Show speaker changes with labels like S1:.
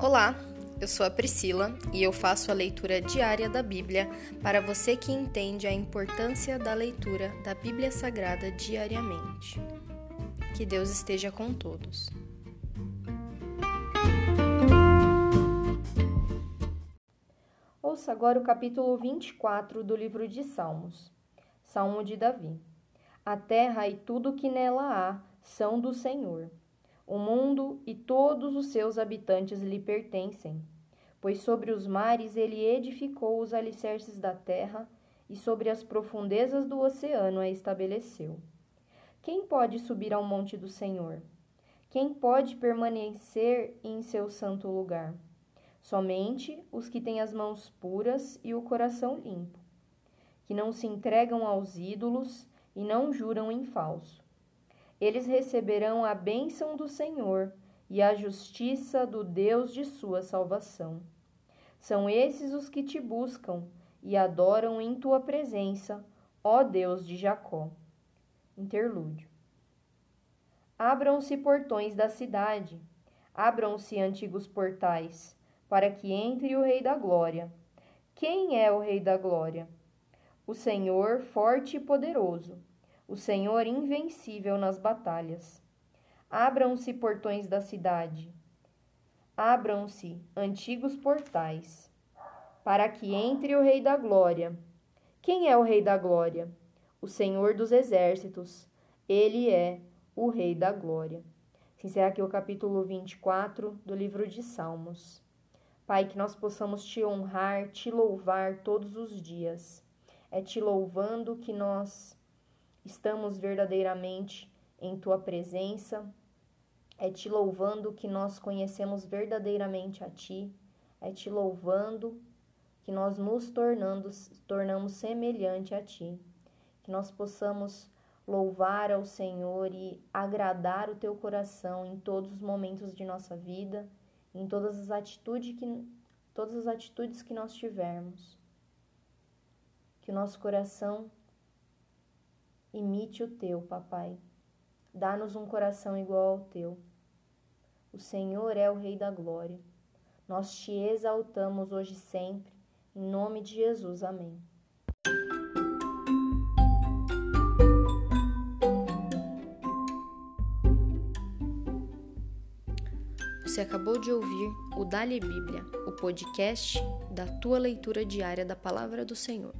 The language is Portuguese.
S1: Olá, eu sou a Priscila e eu faço a leitura diária da Bíblia para você que entende a importância da leitura da Bíblia Sagrada diariamente. Que Deus esteja com todos. Ouça agora o capítulo 24 do livro de Salmos. Salmo de Davi. A terra e tudo que nela há são do Senhor o mundo e todos os seus habitantes lhe pertencem, pois sobre os mares ele edificou os alicerces da terra e sobre as profundezas do oceano a estabeleceu. Quem pode subir ao monte do Senhor? Quem pode permanecer em seu santo lugar? Somente os que têm as mãos puras e o coração limpo, que não se entregam aos ídolos e não juram em falso eles receberão a bênção do Senhor e a justiça do Deus de sua salvação. São esses os que te buscam e adoram em tua presença, ó Deus de Jacó. Interlúdio. Abram-se portões da cidade, abram-se antigos portais, para que entre o Rei da Glória. Quem é o Rei da Glória? O Senhor forte e poderoso o Senhor invencível nas batalhas. Abram-se portões da cidade, abram-se antigos portais, para que entre o Rei da Glória. Quem é o Rei da Glória? O Senhor dos Exércitos. Ele é o Rei da Glória. Se encerra aqui o capítulo 24 do livro de Salmos. Pai, que nós possamos te honrar, te louvar todos os dias. É te louvando que nós estamos verdadeiramente em tua presença. É te louvando que nós conhecemos verdadeiramente a ti. É te louvando que nós nos tornando, tornamos semelhante a ti. Que nós possamos louvar ao Senhor e agradar o teu coração em todos os momentos de nossa vida, em todas as atitudes que todas as atitudes que nós tivermos. Que o nosso coração imite o teu, papai. Dá-nos um coração igual ao teu. O Senhor é o Rei da Glória. Nós te exaltamos hoje e sempre, em nome de Jesus. Amém. Você acabou de ouvir o Dali Bíblia, o podcast da tua leitura diária da Palavra do Senhor.